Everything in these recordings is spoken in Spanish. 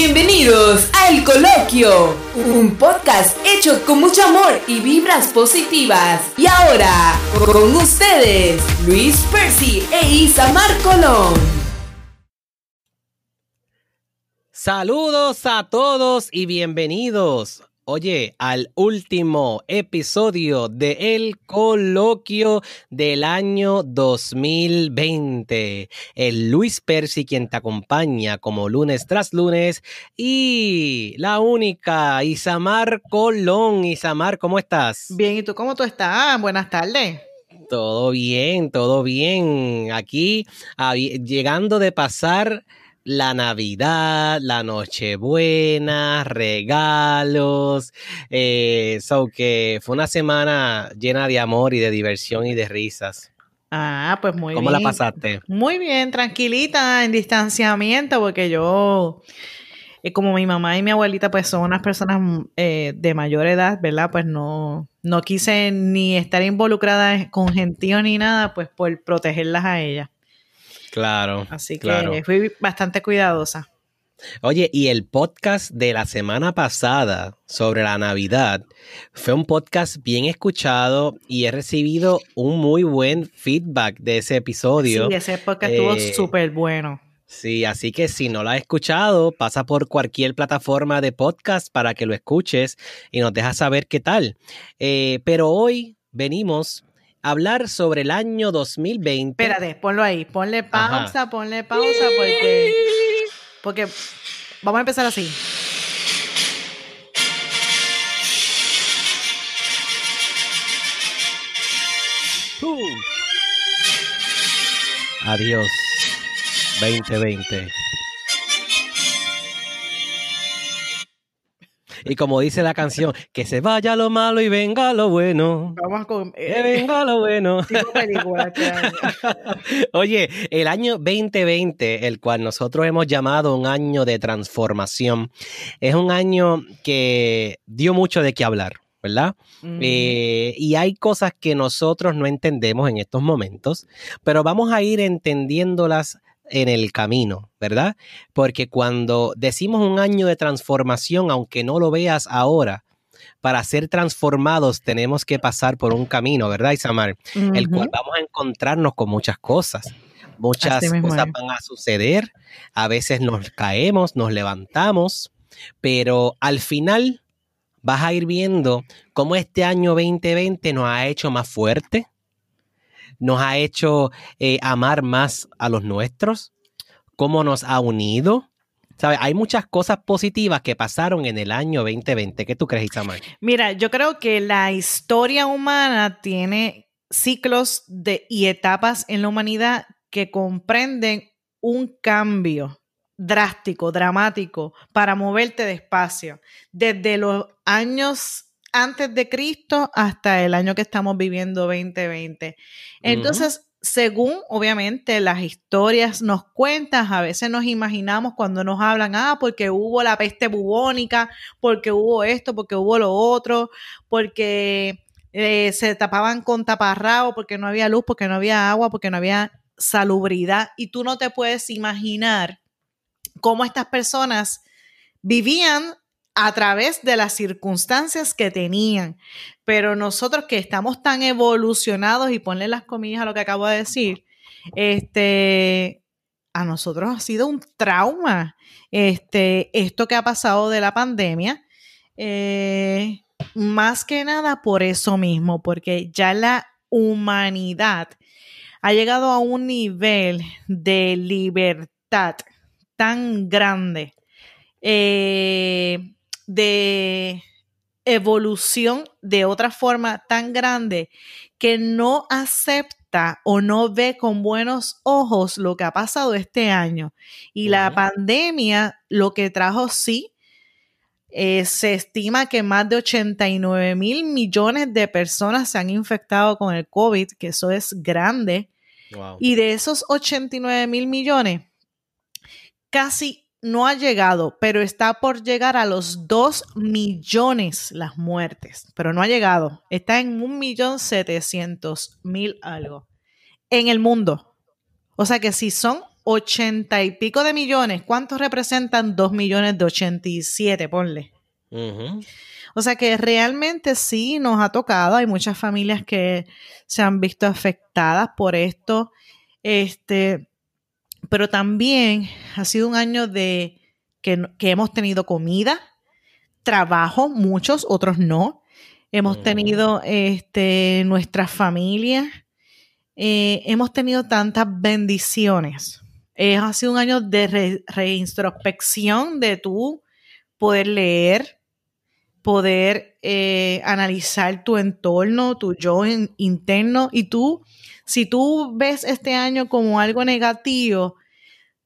Bienvenidos a El Coloquio, un podcast hecho con mucho amor y vibras positivas. Y ahora, con ustedes, Luis Percy e Isamar Colón. Saludos a todos y bienvenidos Oye, al último episodio de El Coloquio del año 2020. El Luis Percy quien te acompaña como lunes tras lunes y la única Isamar Colón. Isamar, ¿cómo estás? Bien, ¿y tú cómo tú estás? Buenas tardes. Todo bien, todo bien. Aquí llegando de pasar la Navidad, la Nochebuena, regalos. Eh, so que fue una semana llena de amor y de diversión y de risas. Ah, pues muy bien. ¿Cómo la pasaste? Muy bien, tranquilita, en distanciamiento, porque yo, eh, como mi mamá y mi abuelita, pues son unas personas eh, de mayor edad, ¿verdad? Pues no, no quise ni estar involucrada con gentío ni nada, pues por protegerlas a ellas. Claro. Así que fui bastante cuidadosa. Oye, y el podcast de la semana pasada sobre la Navidad fue un podcast bien escuchado y he recibido un muy buen feedback de ese episodio. Sí, ese podcast estuvo eh, súper bueno. Sí, así que si no lo has escuchado, pasa por cualquier plataforma de podcast para que lo escuches y nos dejas saber qué tal. Eh, pero hoy venimos hablar sobre el año 2020. Espérate, ponlo ahí, ponle pausa, ponle pausa porque, porque vamos a empezar así. Uh. Adiós, 2020. Y como dice la canción, que se vaya lo malo y venga lo bueno. Vamos con. que eh, venga lo bueno. Oye, el año 2020, el cual nosotros hemos llamado un año de transformación, es un año que dio mucho de qué hablar. ¿verdad? Eh, y hay cosas que nosotros no entendemos en estos momentos, pero vamos a ir entendiéndolas en el camino, ¿verdad? Porque cuando decimos un año de transformación, aunque no lo veas ahora, para ser transformados tenemos que pasar por un camino, ¿verdad, Isamar? El cual vamos a encontrarnos con muchas cosas. Muchas cosas van a suceder, a veces nos caemos, nos levantamos, pero al final vas a ir viendo cómo este año 2020 nos ha hecho más fuerte, nos ha hecho eh, amar más a los nuestros, cómo nos ha unido. ¿Sabes? Hay muchas cosas positivas que pasaron en el año 2020. ¿Qué tú crees, Isamar? Mira, yo creo que la historia humana tiene ciclos de, y etapas en la humanidad que comprenden un cambio drástico, dramático, para moverte despacio. Desde los años antes de Cristo hasta el año que estamos viviendo 2020. Entonces, según obviamente las historias nos cuentan, a veces nos imaginamos cuando nos hablan, ah, porque hubo la peste bubónica, porque hubo esto, porque hubo lo otro, porque eh, se tapaban con taparrao, porque no había luz, porque no había agua, porque no había salubridad. Y tú no te puedes imaginar cómo estas personas vivían a través de las circunstancias que tenían. Pero nosotros que estamos tan evolucionados, y ponle las comillas a lo que acabo de decir, este, a nosotros ha sido un trauma este, esto que ha pasado de la pandemia. Eh, más que nada por eso mismo, porque ya la humanidad ha llegado a un nivel de libertad tan grande eh, de evolución de otra forma tan grande que no acepta o no ve con buenos ojos lo que ha pasado este año. Y la pandemia lo que trajo sí, eh, se estima que más de 89 mil millones de personas se han infectado con el COVID, que eso es grande. Y de esos 89 mil millones, casi no ha llegado, pero está por llegar a los 2 millones las muertes, pero no ha llegado. Está en un millón setecientos mil algo en el mundo. O sea que si son ochenta y pico de millones, ¿cuántos representan dos millones de ochenta y siete? Ponle. O sea que realmente sí nos ha tocado. Hay muchas familias que se han visto afectadas por esto. Este, pero también ha sido un año de que, hemos tenido comida, trabajo, muchos, otros no. Hemos tenido este, nuestras familias, eh, hemos tenido tantas bendiciones. ha sido un año de reintrospección de tú poder leer, poder eh, analizar tu entorno, tu yo interno y tú, si tú ves este año como algo negativo,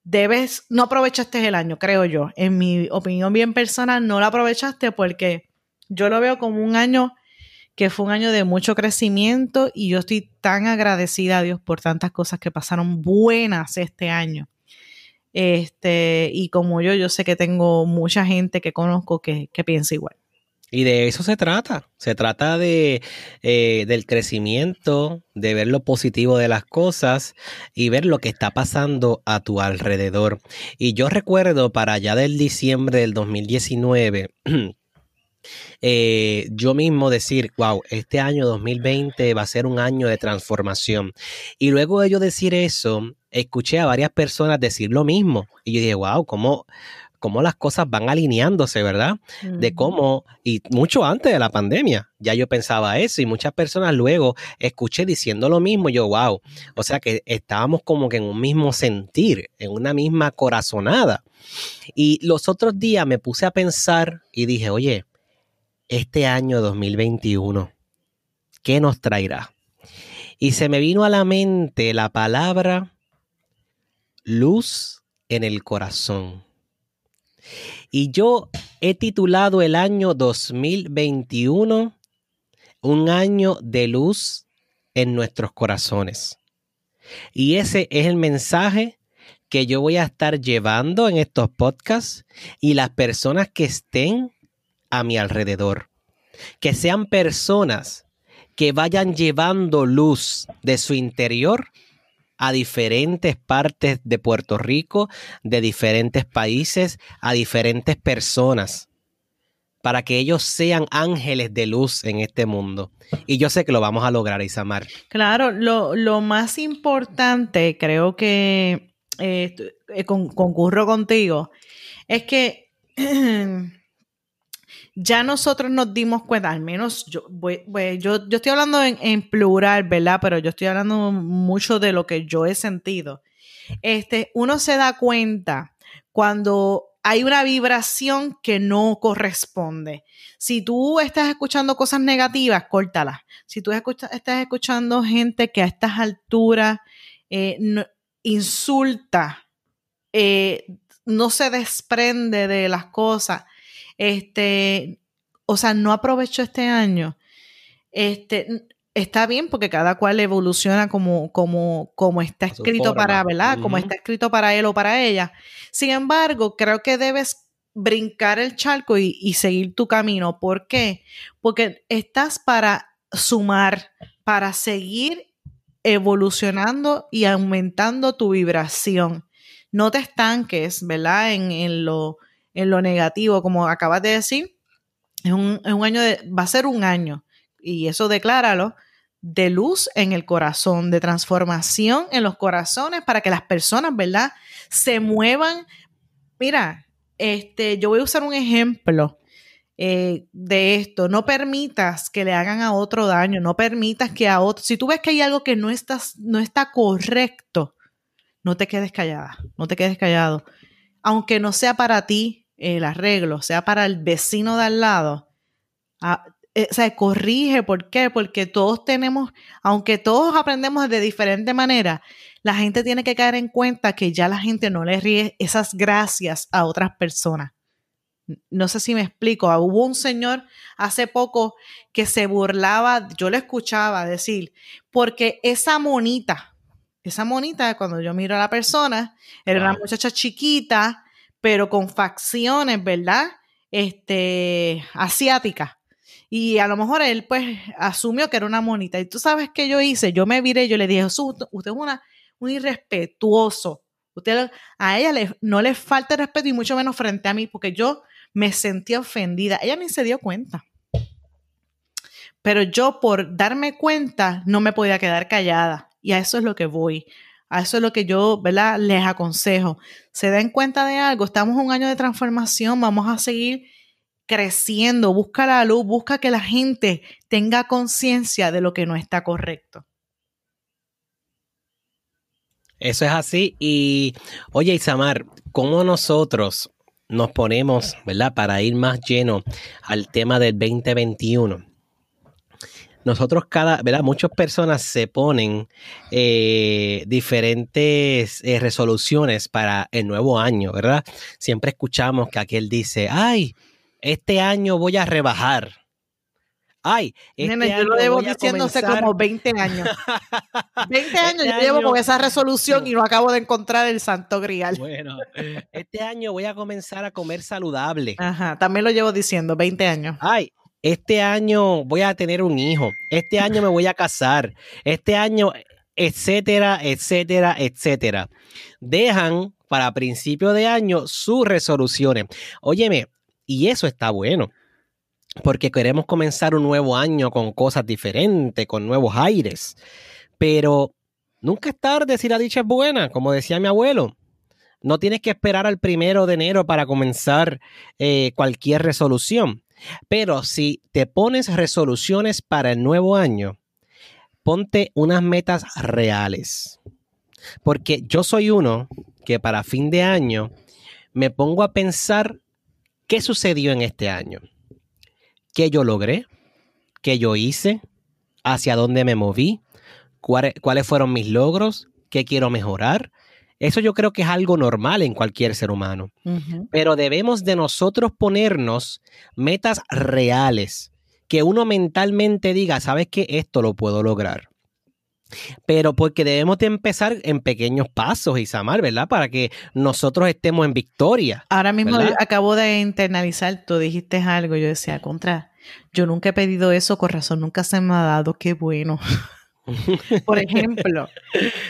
debes, no aprovechaste el año, creo yo. En mi opinión bien personal, no lo aprovechaste porque yo lo veo como un año que fue un año de mucho crecimiento y yo estoy tan agradecida a Dios por tantas cosas que pasaron buenas este año. Este, y como yo, yo sé que tengo mucha gente que conozco que, que piensa igual. Y de eso se trata. Se trata de, eh, del crecimiento, de ver lo positivo de las cosas y ver lo que está pasando a tu alrededor. Y yo recuerdo para allá del diciembre del 2019, eh, yo mismo decir, wow, este año 2020 va a ser un año de transformación. Y luego de yo decir eso, escuché a varias personas decir lo mismo. Y yo dije, wow, ¿cómo, cómo las cosas van alineándose, ¿verdad? De cómo, y mucho antes de la pandemia, ya yo pensaba eso y muchas personas luego escuché diciendo lo mismo, yo, wow, o sea que estábamos como que en un mismo sentir, en una misma corazonada. Y los otros días me puse a pensar y dije, oye, este año 2021, ¿qué nos traerá? Y se me vino a la mente la palabra luz en el corazón. Y yo he titulado el año 2021 un año de luz en nuestros corazones. Y ese es el mensaje que yo voy a estar llevando en estos podcasts y las personas que estén a mi alrededor. Que sean personas que vayan llevando luz de su interior a diferentes partes de Puerto Rico, de diferentes países, a diferentes personas, para que ellos sean ángeles de luz en este mundo. Y yo sé que lo vamos a lograr, Isamar. Claro, lo, más importante, creo que eh, eh, concurro contigo, es que ya nosotros nos dimos cuenta, al menos yo, yo, yo, estoy hablando en, plural, ¿verdad? Pero yo estoy hablando mucho de lo que yo he sentido. Este, uno se da cuenta cuando hay una vibración que no corresponde. Si tú estás escuchando cosas negativas, córtalas. Si tú estás escuchando gente que a estas alturas eh, insulta, eh, no se desprende de las cosas, este, o sea, no aprovecho este año. Este, está bien porque cada cual evoluciona como, como, como está escrito para, ¿verdad? Como está escrito para él o para ella. Sin embargo, creo que debes brincar el charco y, y seguir tu camino. ¿Por qué? Porque estás para sumar, para seguir evolucionando y aumentando tu vibración. No te estanques, ¿verdad? En, en lo en lo negativo, como acabas de decir, es un, año de, va a ser un año, y eso decláralo, de luz en el corazón, de transformación en los corazones para que las personas, ¿verdad? Se muevan. Mira, este, yo voy a usar un ejemplo eh, de esto. No permitas que le hagan a otro daño, no permitas que a otro, si tú ves que hay algo que no, estás, no está correcto, no te quedes callada, no te quedes callado. Aunque no sea para ti, el arreglo sea para el vecino de al lado, ah, eh, o sea, corrige. ¿Por qué? Porque todos tenemos, aunque todos aprendemos de diferente manera, la gente tiene que caer en cuenta que ya la gente no le ríe esas gracias a otras personas. No sé si me explico. Hubo un señor hace poco que se burlaba, yo le escuchaba decir, porque esa monita, esa monita, cuando yo miro a la persona, era una muchacha chiquita, pero con facciones, ¿verdad? Este, asiáticas. Y a lo mejor él pues asumió que era una monita. Y tú sabes qué yo hice, yo me viré, yo le dije, Jesús, usted es una, un irrespetuoso, Usted, a ella no le falta respeto y mucho menos frente a mí, porque yo me sentí ofendida. Ella ni se dio cuenta. Pero yo por darme cuenta no me podía quedar callada. Y a eso es lo que voy. A eso es lo que yo, ¿verdad? Les aconsejo. Se den cuenta de algo. Estamos un año de transformación. Vamos a seguir creciendo. Busca la luz. Busca que la gente tenga conciencia de lo que no está correcto. Eso es así. Y oye, Isamar, ¿cómo nosotros nos ponemos, ¿verdad? Para ir más lleno al tema del 2021. Nosotros cada, ¿verdad? Muchas personas se ponen eh, diferentes eh, resoluciones para el nuevo año, ¿verdad? Siempre escuchamos que aquel dice, ay, este año voy a rebajar Ay, este yo lo llevo diciéndose como 20 años. 20 años este yo llevo con esa resolución y no acabo de encontrar el santo grial. Bueno, este año voy a comenzar a comer saludable. Ajá, también lo llevo diciendo, 20 años. Ay, este año voy a tener un hijo. Este año me voy a casar. Este año, etcétera, etcétera, etcétera. Dejan para principio de año sus resoluciones. Óyeme, y eso está bueno porque queremos comenzar un nuevo año con cosas diferentes, con nuevos aires. Pero nunca es tarde si la dicha es buena, como decía mi abuelo. No tienes que esperar al primero de enero para comenzar eh, cualquier resolución. Pero si te pones resoluciones para el nuevo año, ponte unas metas reales. Porque yo soy uno que para fin de año me pongo a pensar qué sucedió en este año. Qué yo logré, qué yo hice, hacia dónde me moví, cuáles, fueron mis logros, qué quiero mejorar. Eso yo creo que es algo normal en cualquier ser humano. Pero debemos de nosotros ponernos metas reales, que uno mentalmente diga, sabes que esto lo puedo lograr. Pero porque debemos de empezar en pequeños pasos, Isamar, ¿verdad? Para que nosotros estemos en victoria. Ahora mismo acabo de internalizar, tú dijiste algo, yo decía, contra, yo nunca he pedido eso, con razón, nunca se me ha dado, qué bueno. Por ejemplo,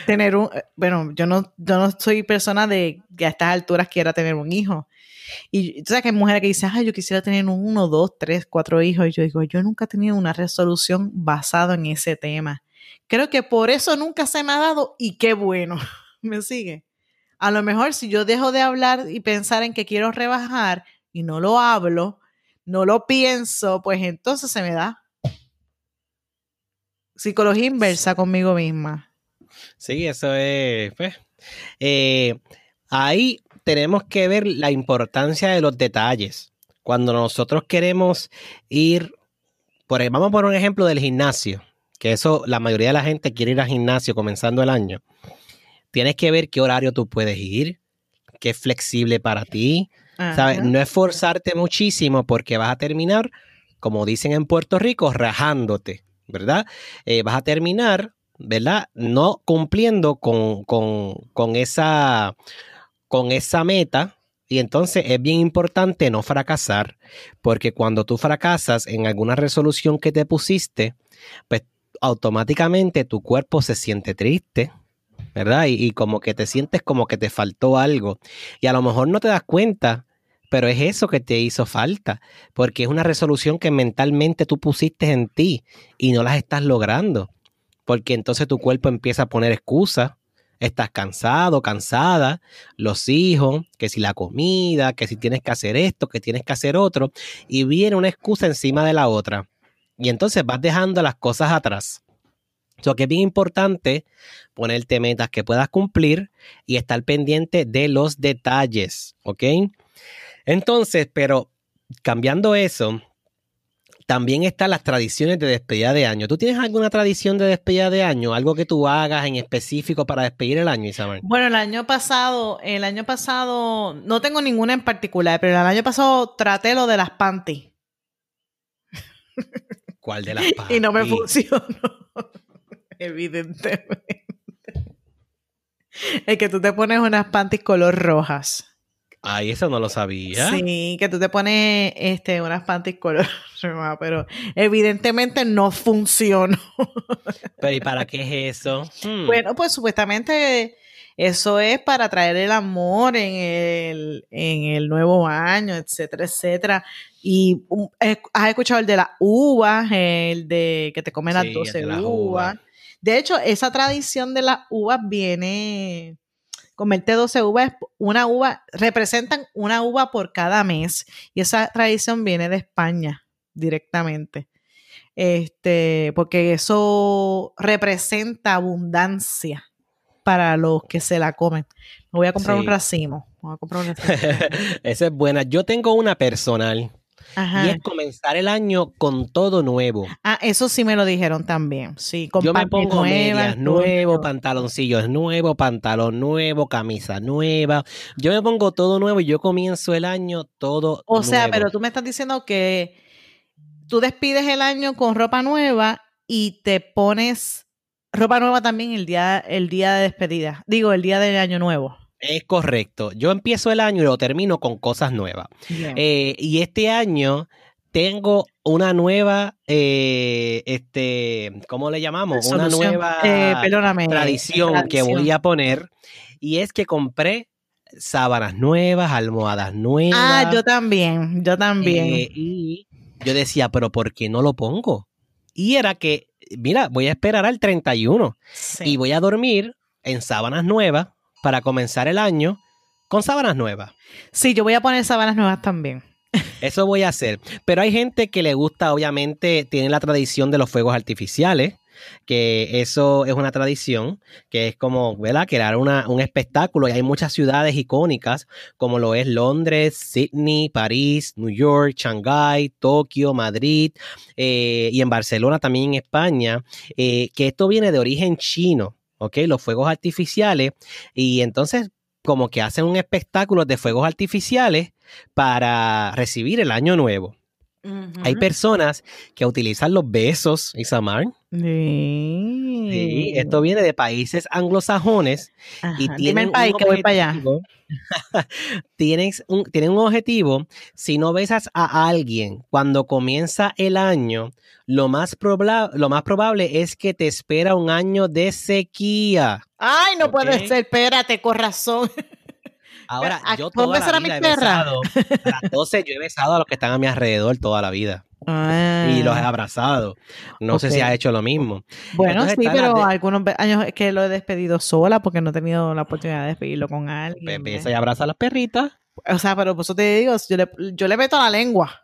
tener un, bueno, yo no, yo no soy persona de que a estas alturas quiera tener un hijo. Y tú sabes que hay mujeres que dicen, ay, yo quisiera tener uno, dos, tres, cuatro hijos. Y yo digo, yo nunca he tenido una resolución basada en ese tema. Creo que por eso nunca se me ha dado y qué bueno. ¿Me sigue? A lo mejor si yo dejo de hablar y pensar en que quiero rebajar y no lo hablo, no lo pienso, pues entonces se me da. Psicología inversa conmigo misma. Sí, eso es. Pues, eh, ahí tenemos que ver la importancia de los detalles. Cuando nosotros queremos ir, por, vamos a poner un ejemplo del gimnasio que eso la mayoría de la gente quiere ir al gimnasio comenzando el año, tienes que ver qué horario tú puedes ir, qué es flexible para ti. ¿sabes? No esforzarte muchísimo porque vas a terminar, como dicen en Puerto Rico, rajándote, ¿verdad? Eh, vas a terminar, ¿verdad? No cumpliendo con, con, esa, con esa meta y entonces es bien importante no fracasar, porque cuando tú fracasas en alguna resolución que te pusiste, pues automáticamente tu cuerpo se siente triste, ¿verdad? Y, como que te sientes como que te faltó algo. Y a lo mejor no te das cuenta, pero es eso que te hizo falta, porque es una resolución que mentalmente tú pusiste en ti y no las estás logrando, porque entonces tu cuerpo empieza a poner excusas. Estás cansado, cansada, los hijos, que si la comida, que si tienes que hacer esto, que tienes que hacer otro, y viene una excusa encima de la otra. Y entonces vas dejando las cosas atrás. So que es bien importante ponerte metas que puedas cumplir y estar pendiente de los detalles, ¿ok? Entonces, pero cambiando eso, también están las tradiciones de despedida de año. ¿Tú tienes alguna tradición de despedida de año? Algo que tú hagas en específico para despedir el año, Isabel? Bueno, el año pasado, el año pasado, no tengo ninguna en particular, pero el año pasado traté lo de las panties. ¿Cuál de las Y no me funcionó. Evidentemente. Es que tú te pones unas panties color rojas. Ay, eso no lo sabía. Sí, que tú te pones este, unas panties color pero evidentemente no funcionó. Pero ¿y para qué es eso? Hmm. Bueno, pues supuestamente Eso es para traer el amor en el, en el nuevo año, etcétera, etcétera. Y um, has escuchado el de las uvas, el de que te comen las 12 uvas. De hecho, esa tradición de las uvas viene, comerte 12 uvas, una uva, representan una uva por cada mes. Y esa tradición viene de España directamente. Este, porque eso representa abundancia para los que se la comen. Me voy a comprar un racimo. Voy a comprar un Esa es buena. Yo tengo una personal. Y es comenzar el año con todo nuevo. Ah, eso sí me lo dijeron también. Sí, con Yo me pongo medias nuevo, pantaloncillos nuevos, pantalón nuevo, camisa nueva. Yo me pongo todo nuevo y yo comienzo el año todo O sea, pero tú me estás diciendo que tú despides el año con ropa nueva y te pones ropa nueva también el día, el día de despedida. Digo, el día del año nuevo. Es correcto. Yo empiezo el año y lo termino con cosas nuevas. Eh, y este año tengo una nueva, eh, este, ¿cómo le llamamos? Una nueva eh, tradición, que voy a poner. Y es que compré sábanas nuevas, almohadas nuevas. Ah, yo también, yo también. y yo decía, pero ¿por qué no lo pongo? Y era que mira, voy a esperar al 31 y voy a dormir en sábanas nuevas para comenzar el año con sábanas nuevas. Sí, yo voy a poner sábanas nuevas también. Eso voy a hacer. Pero hay gente que le gusta, obviamente, tiene la tradición de los fuegos artificiales que eso es una tradición, que es como, ¿verdad? Crear una, un espectáculo y hay muchas ciudades icónicas como lo es Londres, Sydney, París, New York, Shanghai, Tokio, Madrid eh, y en Barcelona también en España, eh, que esto viene de origen chino, ¿ok? Los fuegos artificiales y entonces como que hacen un espectáculo de fuegos artificiales para recibir el año nuevo. Hay personas que utilizan los besos, Isamar. Sí. sí. Esto viene de países anglosajones y tienen el país que voy para allá. tienen, un, tienen un objetivo. Si no besas a alguien cuando comienza el año, lo más, lo más probable es que te espera un año de sequía. Ay, no puede ser. Espérate, corazón. Ahora, yo toda la vida he besado, a 12 yo he besado a los que están a mi alrededor toda la vida. Y los he ah. abrazado. No sé si ha hecho lo mismo. Bueno, sí, pero algunos años que lo he despedido sola porque no he tenido la oportunidad de despedirlo con alguien. Besa y abraza a las perritas. O sea, pero por eso te digo, yo le, yo le meto la lengua.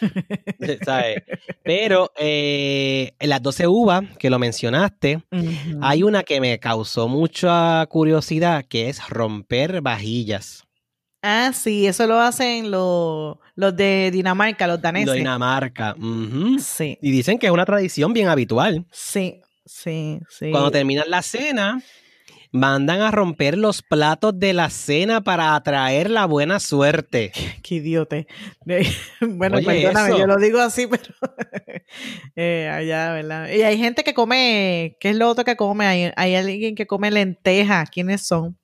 Pero eh, en las 12 uvas que lo mencionaste, hay una que me causó mucha curiosidad, que es romper vajillas. Ah, sí, eso lo hacen los, los de Dinamarca, los daneses. De Dinamarca. Sí. Y dicen que es una tradición bien habitual. Sí, sí, sí. Cuando terminan la cena, mandan a romper los platos de la cena para atraer la buena suerte. Qué idiote. Bueno, perdóname, yo lo digo así, pero eh, allá, ¿verdad? Y hay gente que come, ¿qué es lo otro que come? Hay, hay alguien que come lentejas. ¿Quiénes son?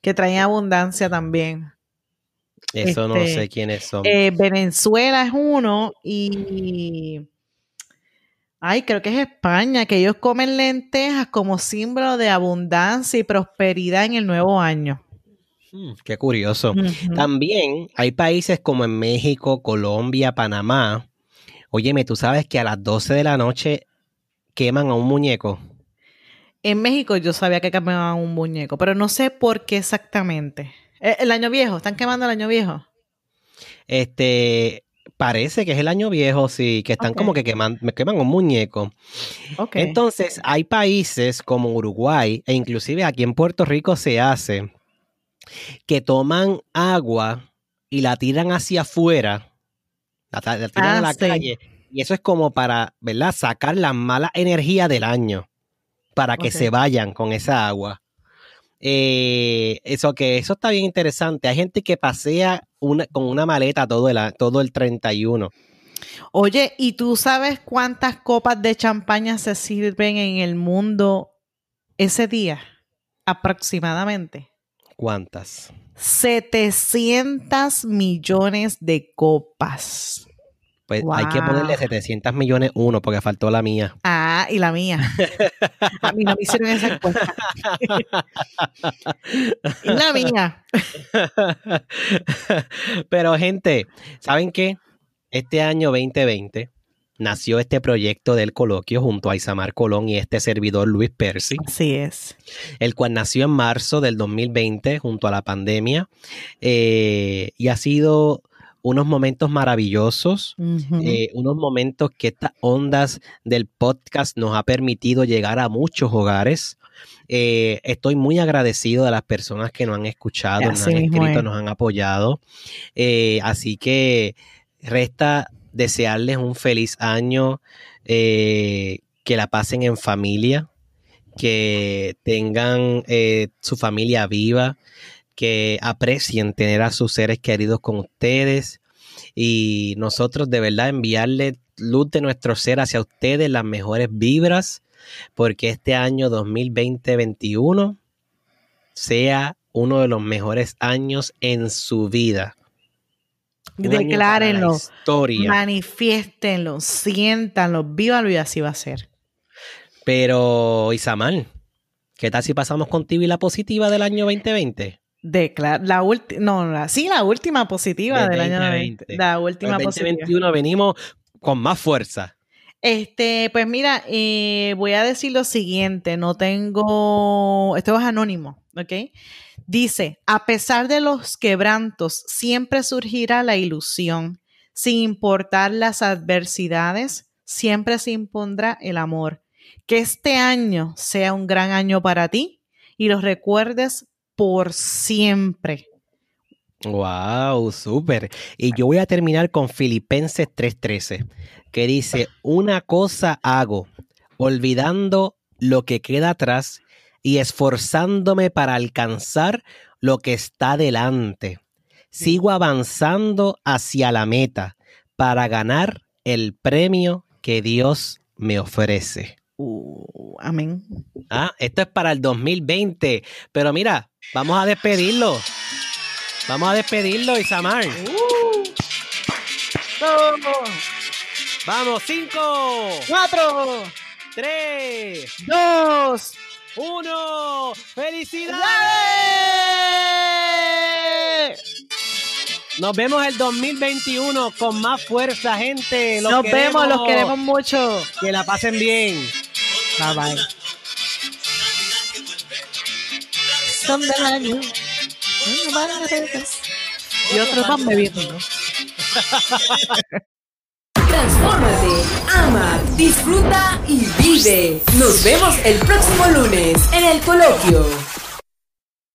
Que traen abundancia también. Eso no sé este, quiénes son. Eh, Venezuela es uno y Ay, creo que es España, que ellos comen lentejas como símbolo de abundancia y prosperidad en el nuevo año. Mm, qué curioso. También hay países como en México, Colombia, Panamá. Óyeme, tú sabes que a las 12 de la noche queman a un muñeco. En México yo sabía que quemaban a un muñeco, pero no sé por qué exactamente. Eh, ¿El año viejo? ¿Están quemando el año viejo? Este, Parece que es el año viejo, sí, que están como que queman, me queman un muñeco. Entonces, hay países como Uruguay, e inclusive aquí en Puerto Rico se hace, que toman agua y la tiran hacia afuera, la, tiran a ah, la calle, y eso es como para, ¿verdad?, sacar la mala energía del año, para que se vayan con esa agua. Eh, eso que eso está bien interesante. Hay gente que pasea una, con una maleta todo el, todo el 31. Oye, ¿y tú sabes cuántas copas de champaña se sirven en el mundo ese día? Aproximadamente. ¿Cuántas? 700 millones de copas. Pues hay que ponerle 700 millones uno porque faltó la mía. Ah, y la mía. A mí no me hicieron esa encuesta. y la mía. Pero gente, ¿saben qué? Este año 2020 nació este proyecto del coloquio junto a Isamar Colón y este servidor Luis Percy. Así es. El cual nació en marzo del 2020 junto a la pandemia eh, y ha sido unos momentos maravillosos, eh, unos momentos que estas ondas del podcast nos ha permitido llegar a muchos hogares. Eh, estoy muy agradecido de las personas que nos han escuchado, nos han escrito, nos han apoyado. así que resta desearles un feliz año, eh, que la pasen en familia, que tengan eh, su familia viva, que aprecien tener a sus seres queridos con ustedes y nosotros de verdad enviarle luz de nuestro ser hacia ustedes, las mejores vibras, porque este año 2020-21 sea uno de los mejores años en su vida. Declárenlo, manifiéstenlo, siéntanlo, vívanlo y así va a ser. Pero, Isamar, ¿qué tal si pasamos contigo y la positiva del año 2020? Declar la última, no, sí, la última positiva del, año 2020. La última el 2021 venimos con más fuerza. Este, pues mira, eh, voy a decir lo siguiente, no tengo, esto es anónimo, ¿ok? Dice, a pesar de los quebrantos, siempre surgirá la ilusión. Sin importar las adversidades, siempre se impondrá el amor. Que este año sea un gran año para ti y los recuerdes por siempre. Wow, súper. Y yo voy a terminar con Filipenses 3:13, que dice, una cosa hago, olvidando lo que queda atrás y esforzándome para alcanzar lo que está delante. Sigo avanzando hacia la meta para ganar el premio que Dios me ofrece. Uh, amén. Ah, esto es para el 2020. Pero mira, vamos a despedirlo. Vamos a despedirlo, Isamar. Uh. Vamos, cinco, cuatro, tres, dos, uno. ¡Felicidades! Nos vemos el 2021 con más fuerza, gente. Nos vemos, los queremos mucho. Que la pasen bien. Bye bye. Son del año. Y otros van bebiendo. Transfórmate, ama, disfruta y vive. Nos vemos el próximo lunes en el coloquio.